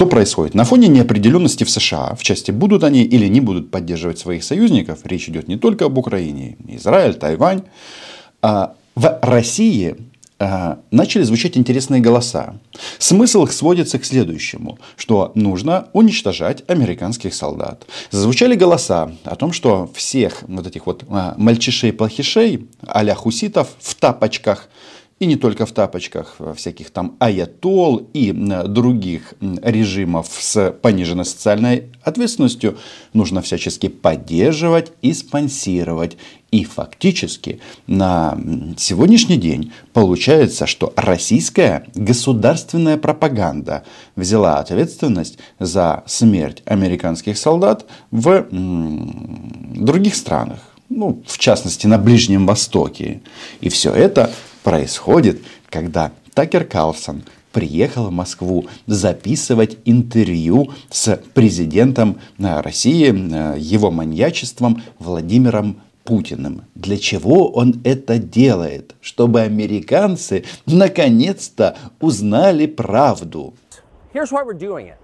Что происходит? На фоне неопределенности в США, в части будут они или не будут поддерживать своих союзников, речь идет не только об Украине, Израиль, Тайвань, а в России а, начали звучать интересные голоса. Смысл их сводится к следующему, что нужно уничтожать американских солдат. Зазвучали голоса о том, что всех вот этих вот а, мальчишей-плохишей, а хуситов в тапочках – и не только в тапочках, всяких там аятол и других режимов с пониженной социальной ответственностью нужно всячески поддерживать и спонсировать. И фактически на сегодняшний день получается, что российская государственная пропаганда взяла ответственность за смерть американских солдат в других странах ну, в частности, на Ближнем Востоке. И все это происходит, когда Такер Карлсон приехал в Москву записывать интервью с президентом э, России, э, его маньячеством Владимиром Путиным. Для чего он это делает? Чтобы американцы наконец-то узнали правду. Here's why we're doing it.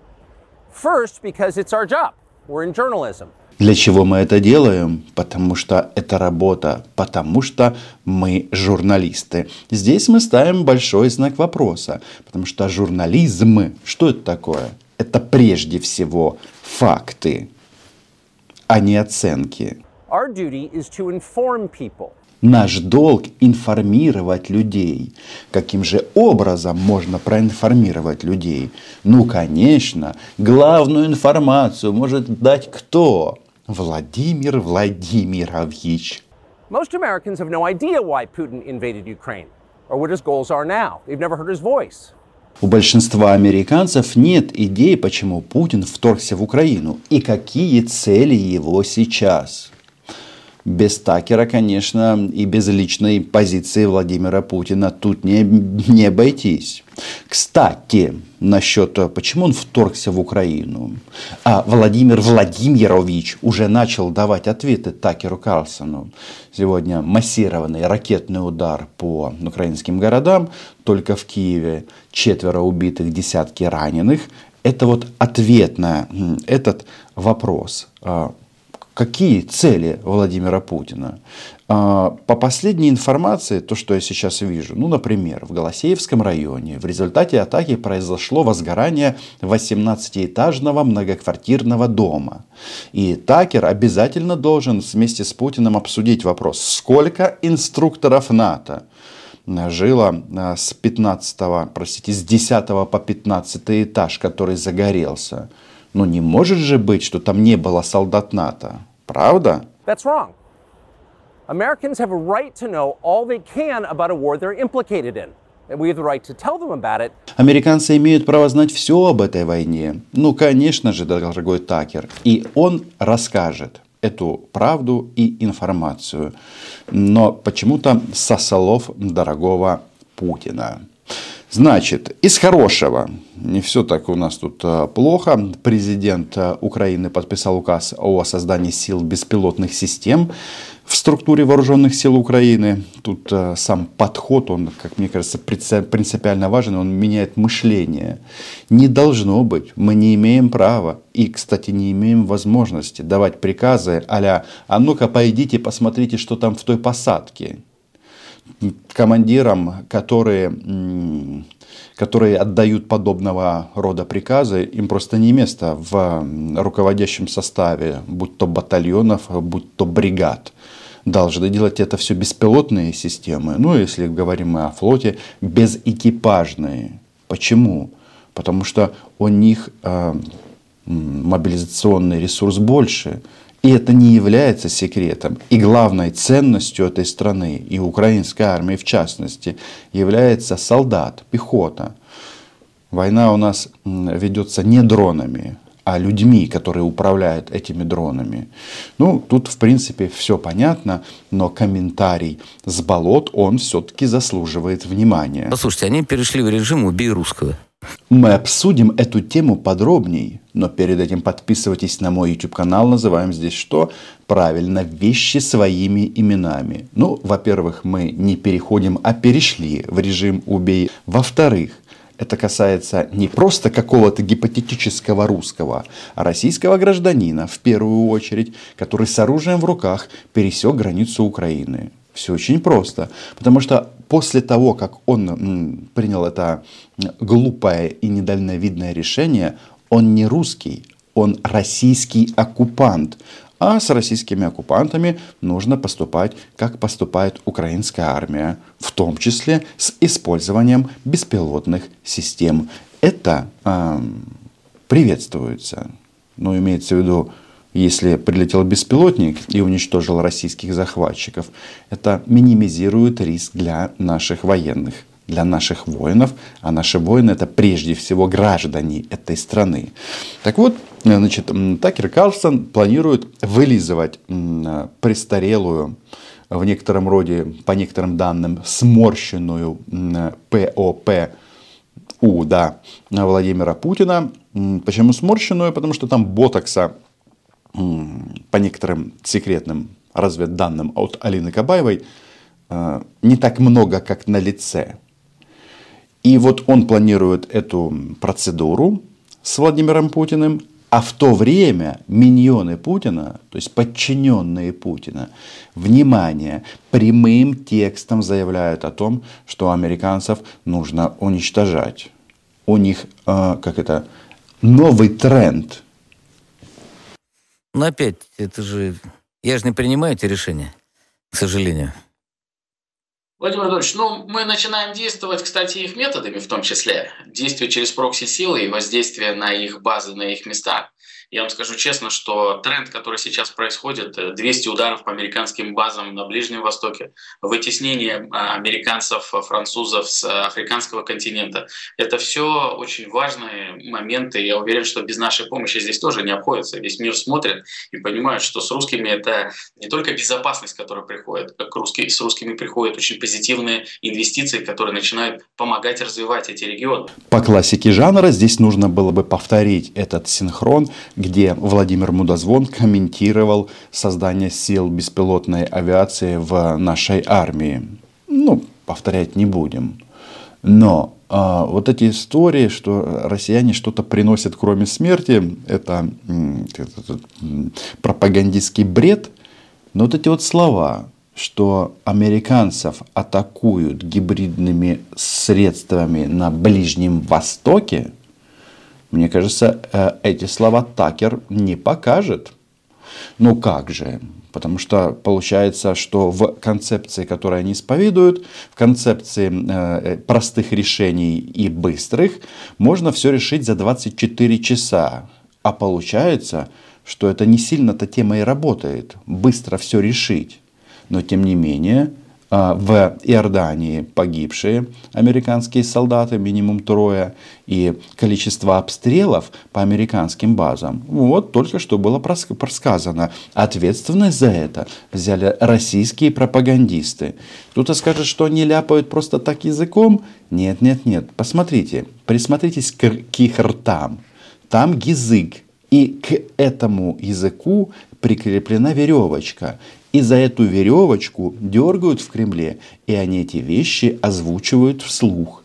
First, because it's our job. We're in journalism. Для чего мы это делаем? Потому что это работа, потому что мы журналисты. Здесь мы ставим большой знак вопроса, потому что журнализм, что это такое? Это прежде всего факты, а не оценки. Наш долг информировать людей. Каким же образом можно проинформировать людей? Ну, конечно, главную информацию может дать кто? Владимир Владимирович. Most Americans have no idea why Putin invaded Ukraine or what his goals are now. They've never heard his voice. У большинства американцев нет идеи, почему Путин вторгся в Украину и какие цели его сейчас без Такера, конечно, и без личной позиции Владимира Путина тут не, не обойтись. Кстати, насчет, почему он вторгся в Украину. А Владимир Владимирович уже начал давать ответы Такеру Карлсону. Сегодня массированный ракетный удар по украинским городам. Только в Киеве четверо убитых, десятки раненых. Это вот ответ на этот вопрос а, какие цели Владимира Путина. А, по последней информации, то, что я сейчас вижу, ну, например, в Голосеевском районе в результате атаки произошло возгорание 18-этажного многоквартирного дома. И Такер обязательно должен вместе с Путиным обсудить вопрос, сколько инструкторов НАТО жило а, с 15, простите, с 10 по 15 этаж, который загорелся. Но не может же быть, что там не было солдат НАТО. Правда? That's wrong. Americans have a right to know all they can about a war they're implicated in. Американцы имеют право знать все об этой войне. Ну, конечно же, дорогой Такер. И он расскажет эту правду и информацию. Но почему-то со слов дорогого Путина. Значит, из хорошего. Не все так у нас тут а, плохо. Президент а, Украины подписал указ о создании сил беспилотных систем в структуре вооруженных сил Украины. Тут а, сам подход, он, как мне кажется, принципиально важен, он меняет мышление. Не должно быть, мы не имеем права и, кстати, не имеем возможности давать приказы а «А ну-ка, пойдите, посмотрите, что там в той посадке» командирам, которые, которые отдают подобного рода приказы, им просто не место в руководящем составе, будь то батальонов, будь то бригад. Должны делать это все беспилотные системы. Ну, если говорим мы о флоте, безэкипажные. Почему? Потому что у них э, мобилизационный ресурс больше. И это не является секретом. И главной ценностью этой страны, и украинской армии в частности, является солдат, пехота. Война у нас ведется не дронами, а людьми, которые управляют этими дронами. Ну, тут, в принципе, все понятно, но комментарий с болот, он все-таки заслуживает внимания. Послушайте, они перешли в режим «убей русского». Мы обсудим эту тему подробнее, но перед этим подписывайтесь на мой YouTube канал, называем здесь что? Правильно, вещи своими именами. Ну, во-первых, мы не переходим, а перешли в режим «убей». Во-вторых, Это касается не просто какого-то гипотетического русского, а российского гражданина, в первую очередь, который с оружием в руках пересек границу Украины. Все очень просто. Потому что после того, как он принял это глупое и недальновидное решение, он не русский, он российский оккупант. А с российскими оккупантами нужно поступать, как поступает украинская армия, в том числе с использованием беспилотных систем. Это э, приветствуется. Но имеется в виду, если прилетел беспилотник и уничтожил российских захватчиков, это минимизирует риск для наших военных для наших воинов, а наши воины это прежде всего граждане этой страны. Так вот, значит, Такер Карлсон планирует вылизывать престарелую, в некотором роде, по некоторым данным, сморщенную ПОП у, да, Владимира Путина. Почему сморщенную? Потому что там ботокса по некоторым секретным разведданным от Алины Кабаевой э, не так много, как на лице. И вот он планирует эту процедуру с Владимиром Путиным, а в то время миньоны Путина, то есть подчиненные Путина, внимание, прямым текстом заявляют о том, что американцев нужно уничтожать. У них, э, как это, новый тренд. Но опять, это же... Я же не принимаю эти решения, к сожалению. Владимир Владимирович, ну, мы начинаем действовать, кстати, их методами в том числе. Действие через прокси-силы и воздействие на их базы, на их места. Я вам скажу честно, что тренд, который сейчас происходит, 200 э, ударов по американским базам на Ближнем Востоке, вытеснение а, американцев, французов с африканского континента, это все очень важные моменты. Я уверен, что без нашей помощи здесь тоже не обходится. Весь мир смотрит и понимает, что с русскими это не только безопасность, которая приходит, как русские, с русскими приходят очень позитивные инвестиции, которые начинают помогать развивать эти регионы. По классике жанра здесь нужно было бы повторить этот синхрон где Владимир Мудозвон комментировал создание сил беспилотной авиации в нашей армии. Ну, повторять не будем. Но а, вот эти истории, что россияне что-то приносят кроме смерти, это, это, пропагандистский бред. Но вот эти вот слова, что американцев атакуют гибридными средствами на Ближнем Востоке, мне кажется, э, эти слова Такер не покажет. Ну как же? Потому что получается, что в концепции, которую они исповедуют, в концепции э, простых решений и быстрых, можно все решить за 24 часа. А получается, что это не сильно-то тема и работает. Быстро все решить. Но тем не менее, в Иордании погибшие американские солдаты, минимум трое, и количество обстрелов по американским базам. Вот только что было просказано. Ответственность за это взяли российские пропагандисты. Кто-то скажет, что они ляпают просто так языком. Нет, нет, нет. Посмотрите, присмотритесь к, к их ртам. Там язык. И к этому языку прикреплена веревочка. И за эту веревочку дергают в Кремле, и они эти вещи озвучивают вслух.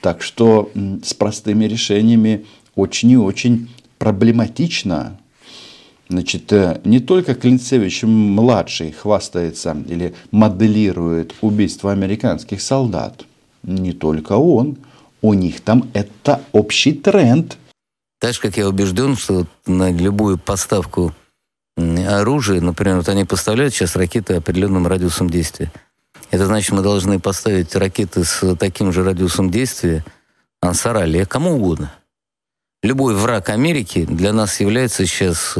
Так что с простыми решениями очень и очень проблематично. Значит, э, не только Клинцевич-младший хвастается или моделирует убийство американских солдат. Не только он. У них там это общий тренд. Так как я убежден, что на любую поставку оружие, например, вот они поставляют сейчас ракеты определенным радиусом действия. Это значит, мы должны поставить ракеты с таким же радиусом действия Ансар кому угодно. Любой враг Америки для нас является сейчас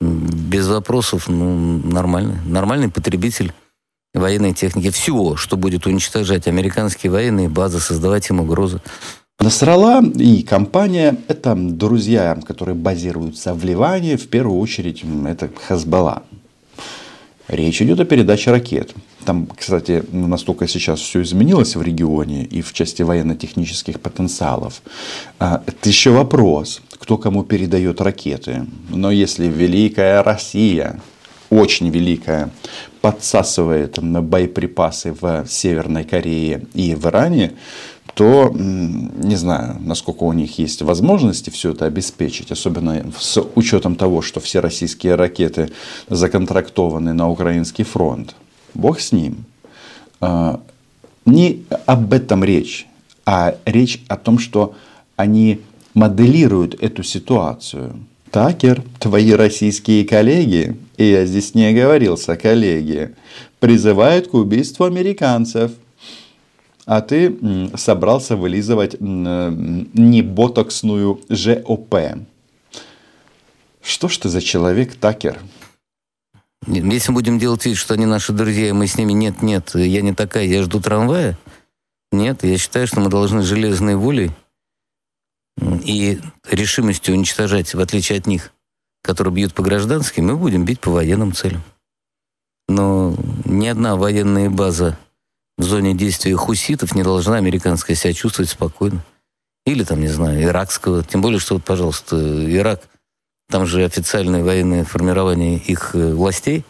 без вопросов ну, нормальный, нормальный потребитель военной техники. Всего, что будет уничтожать американские военные базы, создавать им угрозы. Насрала и компания – это друзья, которые базируются в Ливане. В первую очередь это Хазбалла. Речь идет о передаче ракет. Там, кстати, настолько сейчас все изменилось в регионе и в части военно-технических потенциалов. А, это еще вопрос, кто кому передает ракеты. Но если Великая Россия, очень великая, подсасывает боеприпасы в Северной Корее и в Иране, то не знаю, насколько у них есть возможности все это обеспечить, особенно с учетом того, что все российские ракеты законтрактованы на украинский фронт. Бог с ним. А, не об этом речь, а речь о том, что они моделируют эту ситуацию. Такер, твои российские коллеги, и я здесь не оговорился, коллеги, призывают к убийству американцев – а ты собрался вылизывать неботоксную ЖОП. Что ж ты за человек, Такер? Если будем делать вид, что они наши друзья, мы с ними нет, нет, я не такая, я жду трамвая. Нет, я считаю, что мы должны железной волей и решимостью уничтожать, в отличие от них, которые бьют по гражданским, мы будем бить по военным целям. Но ни одна военная база в зоне действия хуситов не должна американская себя чувствовать спокойно. Или там, не знаю, иракского. Тем более, что вот, пожалуйста, Ирак, там же официальное военное формирование их э, властей.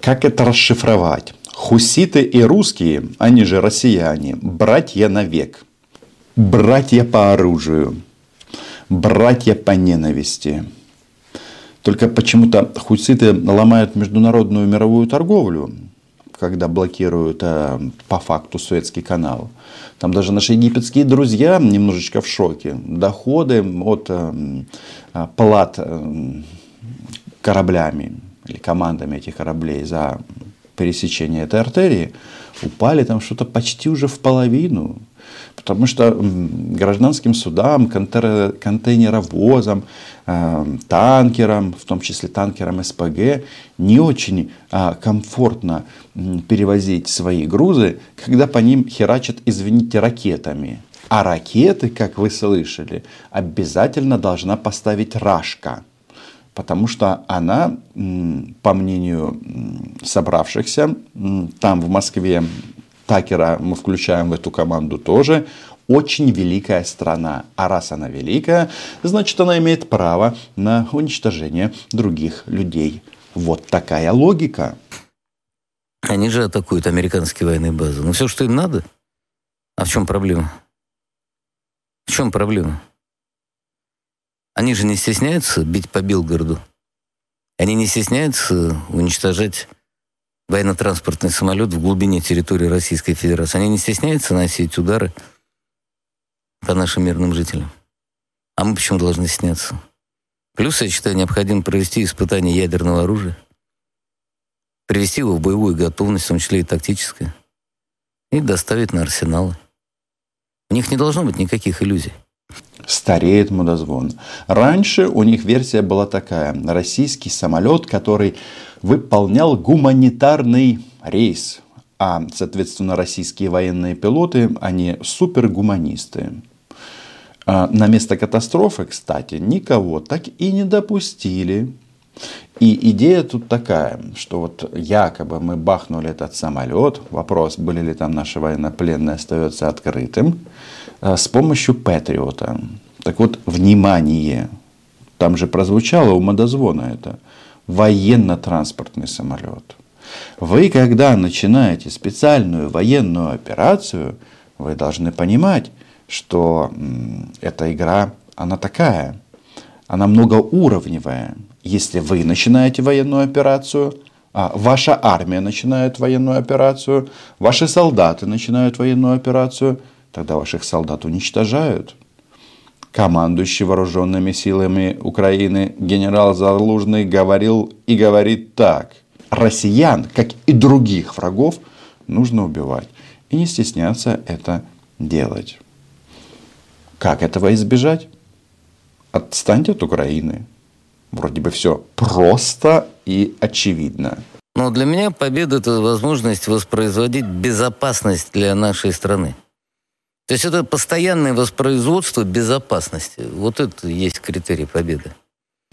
Как это расшифровать? Хуситы и русские, они же россияне, братья навек. Братья по оружию. Братья по ненависти. Только почему-то хуситы ломают международную мировую торговлю когда блокируют э, по факту Суэцкий канал. Там даже наши египетские друзья немножечко в шоке. Доходы от э, плат кораблями или командами этих кораблей за пересечение этой артерии упали там что-то почти уже в половину. Потому что гражданским судам, контейнеровозам, э, танкерам, в том числе танкерам СПГ, не очень а, комфортно перевозить свои грузы, когда по ним херачат, извините, ракетами. А ракеты, как вы слышали, обязательно должна поставить Рашка. Потому что она, по мнению собравшихся, там в Москве Такера мы включаем в эту команду тоже, очень великая страна. А раз она великая, значит она имеет право на уничтожение других людей. Вот такая логика. Они же атакуют американские военные базы. Ну все, что им надо. А в чем проблема? В чем проблема? Они же не стесняются бить по Белгороду. Они не стесняются уничтожать военно-транспортный самолет в глубине территории Российской Федерации. Они не стесняются носить удары по нашим мирным жителям. А мы почему должны стесняться? Плюс, я считаю, необходимо провести испытание ядерного оружия, привести его в боевую готовность, в том числе и тактическое, и доставить на арсеналы. У них не должно быть никаких иллюзий. Стареет мудозвон. Раньше у них версия была такая. Российский самолет, который выполнял гуманитарный рейс. А, соответственно, российские военные пилоты, они супергуманисты. А, на место катастрофы, кстати, никого так и не допустили. И идея тут такая, что вот якобы мы бахнули этот самолет, вопрос, были ли там наши военнопленные, остается открытым, с помощью Патриота. Так вот, внимание, там же прозвучало у модозвона это – военно-транспортный самолет. Вы, когда начинаете специальную военную операцию, вы должны понимать, что эта игра, она такая, она многоуровневая. Если вы начинаете военную операцию, а ваша армия начинает военную операцию, ваши солдаты начинают военную операцию, тогда ваших солдат уничтожают – командующий вооруженными силами Украины генерал Залужный говорил и говорит так. Россиян, как и других врагов, нужно убивать. И не стесняться это делать. Как этого избежать? Отстаньте от Украины. Вроде бы все просто и очевидно. Но для меня победа – это возможность воспроизводить безопасность для нашей страны. То есть это постоянное воспроизводство безопасности. Вот это есть критерий победы.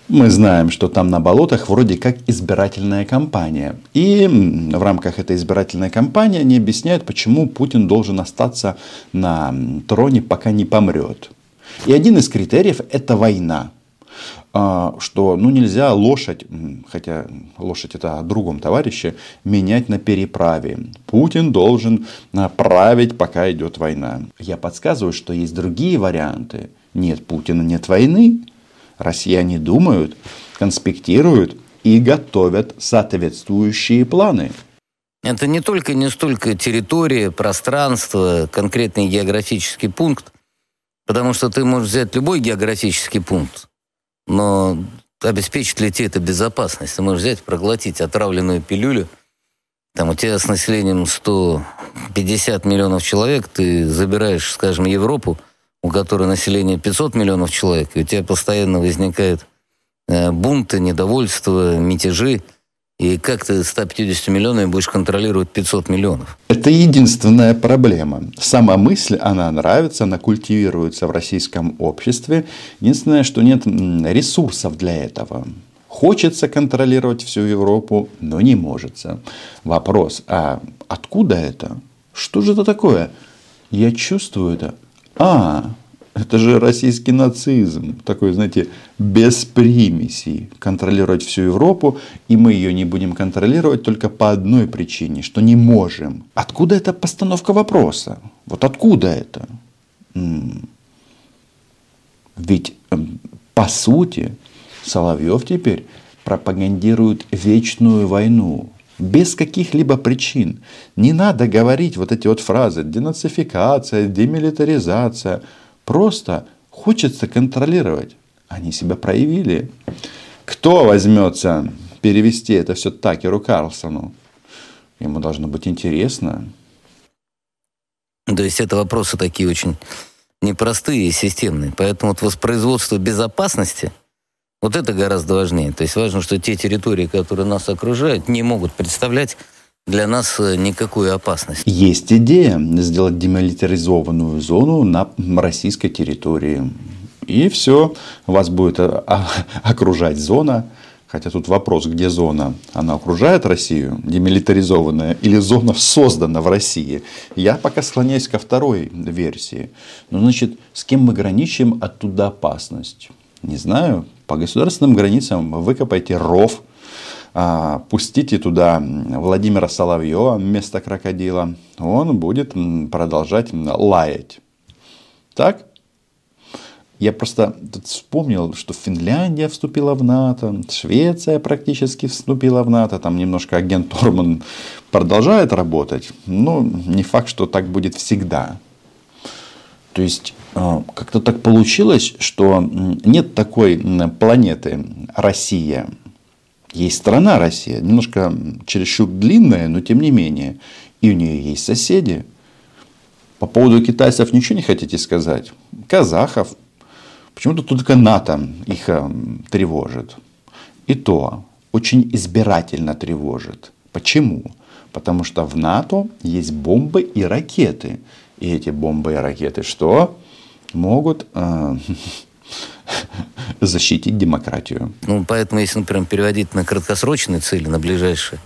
Мы знаем, что там на болотах вроде как избирательная кампания. И в рамках этой избирательной кампании они объясняют, почему Путин должен остаться на троне, пока не помрет. И один из критериев – это война. А, что ну, нельзя лошадь, хотя лошадь это о другом товарище, менять на переправе. Путин должен править, пока идет война. Я подсказываю, что есть другие варианты. Нет Путина, нет войны. Россияне думают, конспектируют и готовят соответствующие планы. Это не только не столько территория, пространство, конкретный географический пункт, потому что ты можешь взять любой географический пункт, но обеспечит ли тебе это безопасность? Ты можешь взять, проглотить отравленную пилюлю, там у тебя с населением 150 миллионов человек, ты забираешь, скажем, Европу, у которой население 500 миллионов человек, и у тебя постоянно возникают э, бунты, недовольство, мятежи – и как ты 150 миллионами будешь контролировать 500 миллионов? Это единственная проблема. Сама мысль, она нравится, она культивируется в российском обществе. Единственное, что нет ресурсов для этого. Хочется контролировать всю Европу, но не может. Вопрос, а откуда это? Что же это такое? Я чувствую это. А, это же российский нацизм, такой, знаете, без примесей. Контролировать всю Европу, и мы ее не будем контролировать только по одной причине, что не можем. Откуда эта постановка вопроса? Вот откуда это? Ведь, эм, по сути, Соловьев теперь пропагандирует вечную войну, без каких-либо причин. Не надо говорить вот эти вот фразы денацификация, демилитаризация – Просто хочется контролировать. Они себя проявили. Кто возьмется перевести это все Такеру Карлсону? Ему должно быть интересно. То есть это вопросы такие очень непростые и системные. Поэтому вот воспроизводство безопасности, вот это гораздо важнее. То есть важно, что те территории, которые нас окружают, не могут представлять для нас э, никакую опасность. Есть идея сделать демилитаризованную зону на российской территории. И все, вас будет э, окружать зона. Хотя тут вопрос, где зона? Она окружает Россию, демилитаризованная, или зона создана в России? Я пока склоняюсь ко второй версии. Ну, значит, с кем мы граничим, оттуда опасность? Не знаю. По государственным границам выкопайте ров – а, пустите туда Владимира Соловьева вместо крокодила, он будет продолжать лаять. Так? Я просто вспомнил, что Финляндия вступила в НАТО, Швеция практически вступила в НАТО, там немножко агент Орман продолжает работать, но не факт, что так будет всегда. То есть а, как-то так получилось, что нет такой планеты Россия, есть страна Россия, немножко чересчур длинная, но тем не менее. И у нее есть соседи. По поводу китайцев ничего не хотите сказать? Казахов. Почему-то только НАТО их э, тревожит. И то очень избирательно тревожит. Почему? Потому что в НАТО есть бомбы и ракеты. И эти бомбы и ракеты что? Могут э, защитить демократию. Ну, поэтому, если, например, переводить на краткосрочные цели, на ближайшие,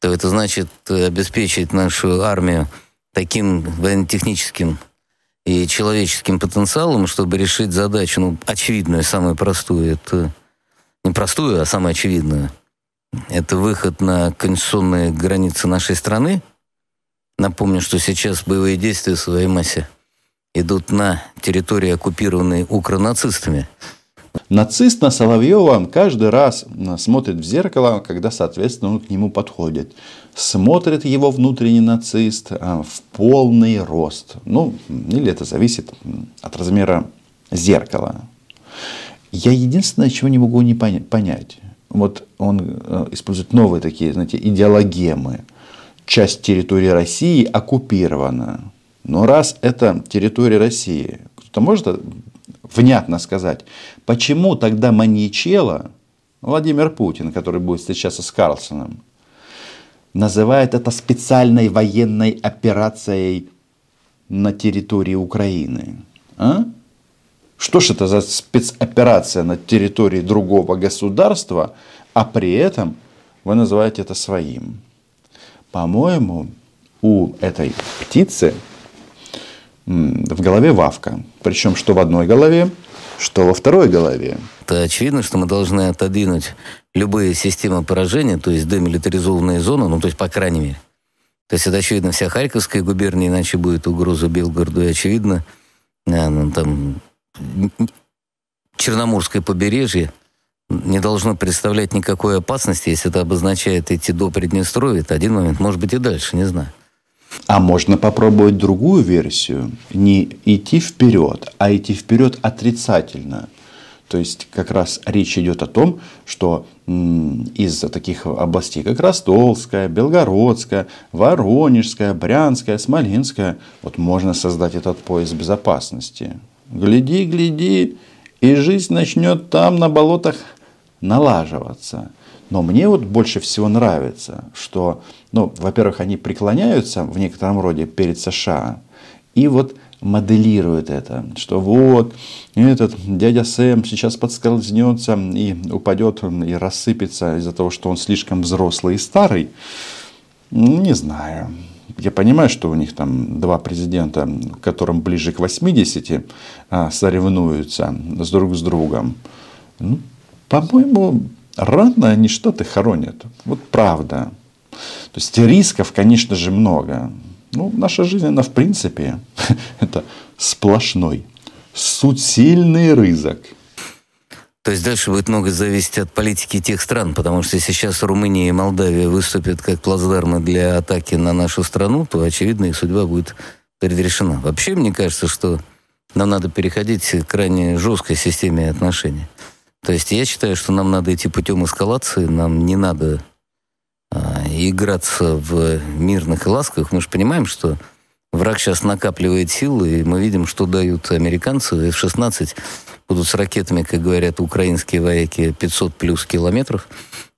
то это значит э, обеспечить нашу армию таким военно-техническим и человеческим потенциалом, чтобы решить задачу, ну, очевидную, самую простую. Это не простую, а самую очевидную. Это выход на конституционные границы нашей страны. Напомню, что сейчас боевые действия в своей массе идут на территории, оккупированной укронацистами. Нацист на Соловьева каждый раз смотрит в зеркало, когда, соответственно, он к нему подходит. Смотрит его внутренний нацист а, в полный рост. Ну, или это зависит от размера зеркала. Я единственное, чего не могу не понять. Вот он э, использует новые такие, знаете, идеологемы. Часть территории России оккупирована. Но раз это территория России, кто-то может внятно сказать, почему тогда маньячело Владимир Путин, который будет встречаться с Карлсоном, называет это специальной военной операцией на территории Украины. А? Что ж это за спецоперация на территории другого государства, а при этом вы называете это своим? По-моему, у этой птицы в голове Вавка. Причем что в одной голове, что во второй голове. Это очевидно, что мы должны отодвинуть любые системы поражения, то есть демилитаризованные зоны, ну, то есть, по крайней мере. То есть, это очевидно вся Харьковская губерния, иначе будет угроза Белгороду, и очевидно, э, ну, там, Черноморское побережье не должно представлять никакой опасности, если это обозначает идти до Приднестровья, это один момент, может быть и дальше, не знаю. А можно попробовать другую версию. Не идти вперед, а идти вперед отрицательно. То есть как раз речь идет о том, что из таких областей, как Ростовская, Белгородская, Воронежская, Брянская, Смоленская, вот можно создать этот пояс безопасности. Гляди, гляди, и жизнь начнет там на болотах налаживаться. Но мне вот больше всего нравится, что, ну, во-первых, они преклоняются в некотором роде перед США, и вот моделируют это, что вот этот дядя Сэм сейчас подскользнется и упадет и рассыпется из-за того, что он слишком взрослый и старый. Не знаю. Я понимаю, что у них там два президента, которым ближе к 80, а, соревнуются с друг с другом. Ну, по-моему, рано они что-то хоронят. Вот правда. То есть рисков, конечно же, много. Ну, наша жизнь, она в принципе, это сплошной, сильный рызок. То есть дальше будет много зависеть от политики тех стран, потому что сейчас Румыния и Молдавия выступят как плацдармы для атаки на нашу страну, то, очевидно, их судьба будет предрешена. Вообще, мне кажется, что нам надо переходить к крайне жесткой системе отношений. То есть я считаю, что нам надо идти путем эскалации, нам не надо а, играться в мирных и ласковых. Мы же понимаем, что враг сейчас накапливает силы, и мы видим, что дают американцы. F-16 будут с ракетами, как говорят украинские вояки, 500 плюс километров.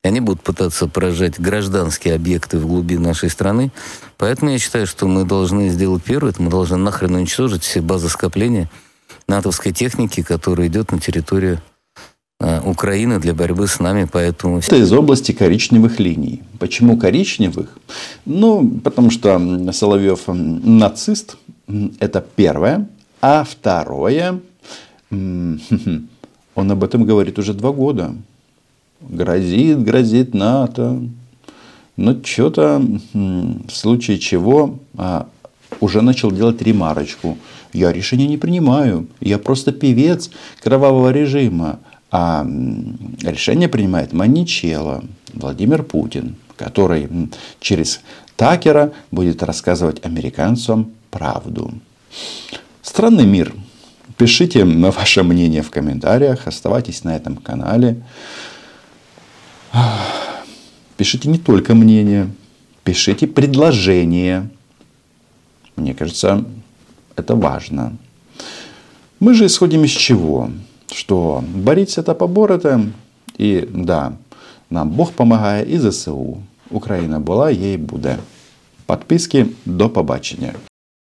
И они будут пытаться поражать гражданские объекты в глуби нашей страны. Поэтому я считаю, что мы должны сделать первое. Это мы должны нахрен уничтожить все базы скопления натовской техники, которая идет на территорию Украины для борьбы с нами, поэтому... Это из области коричневых линий. Почему коричневых? Ну, потому что Соловьев нацист, это первое. А второе, он об этом говорит уже два года. Грозит, грозит НАТО. Но что-то, в случае чего, а, уже начал делать ремарочку. Я решение не принимаю. Я просто певец кровавого режима. А решение принимает Маничело, Владимир Путин, который через Такера будет рассказывать американцам правду. Странный мир. Пишите ваше мнение в комментариях, оставайтесь на этом канале. Пишите не только мнение, пишите предложения. Мне кажется, это важно. Мы же исходим из чего? что боріться та поборете. І да, нам Бог допомагає і ЗСУ. Україна була, є і буде. Подписки, до побачення.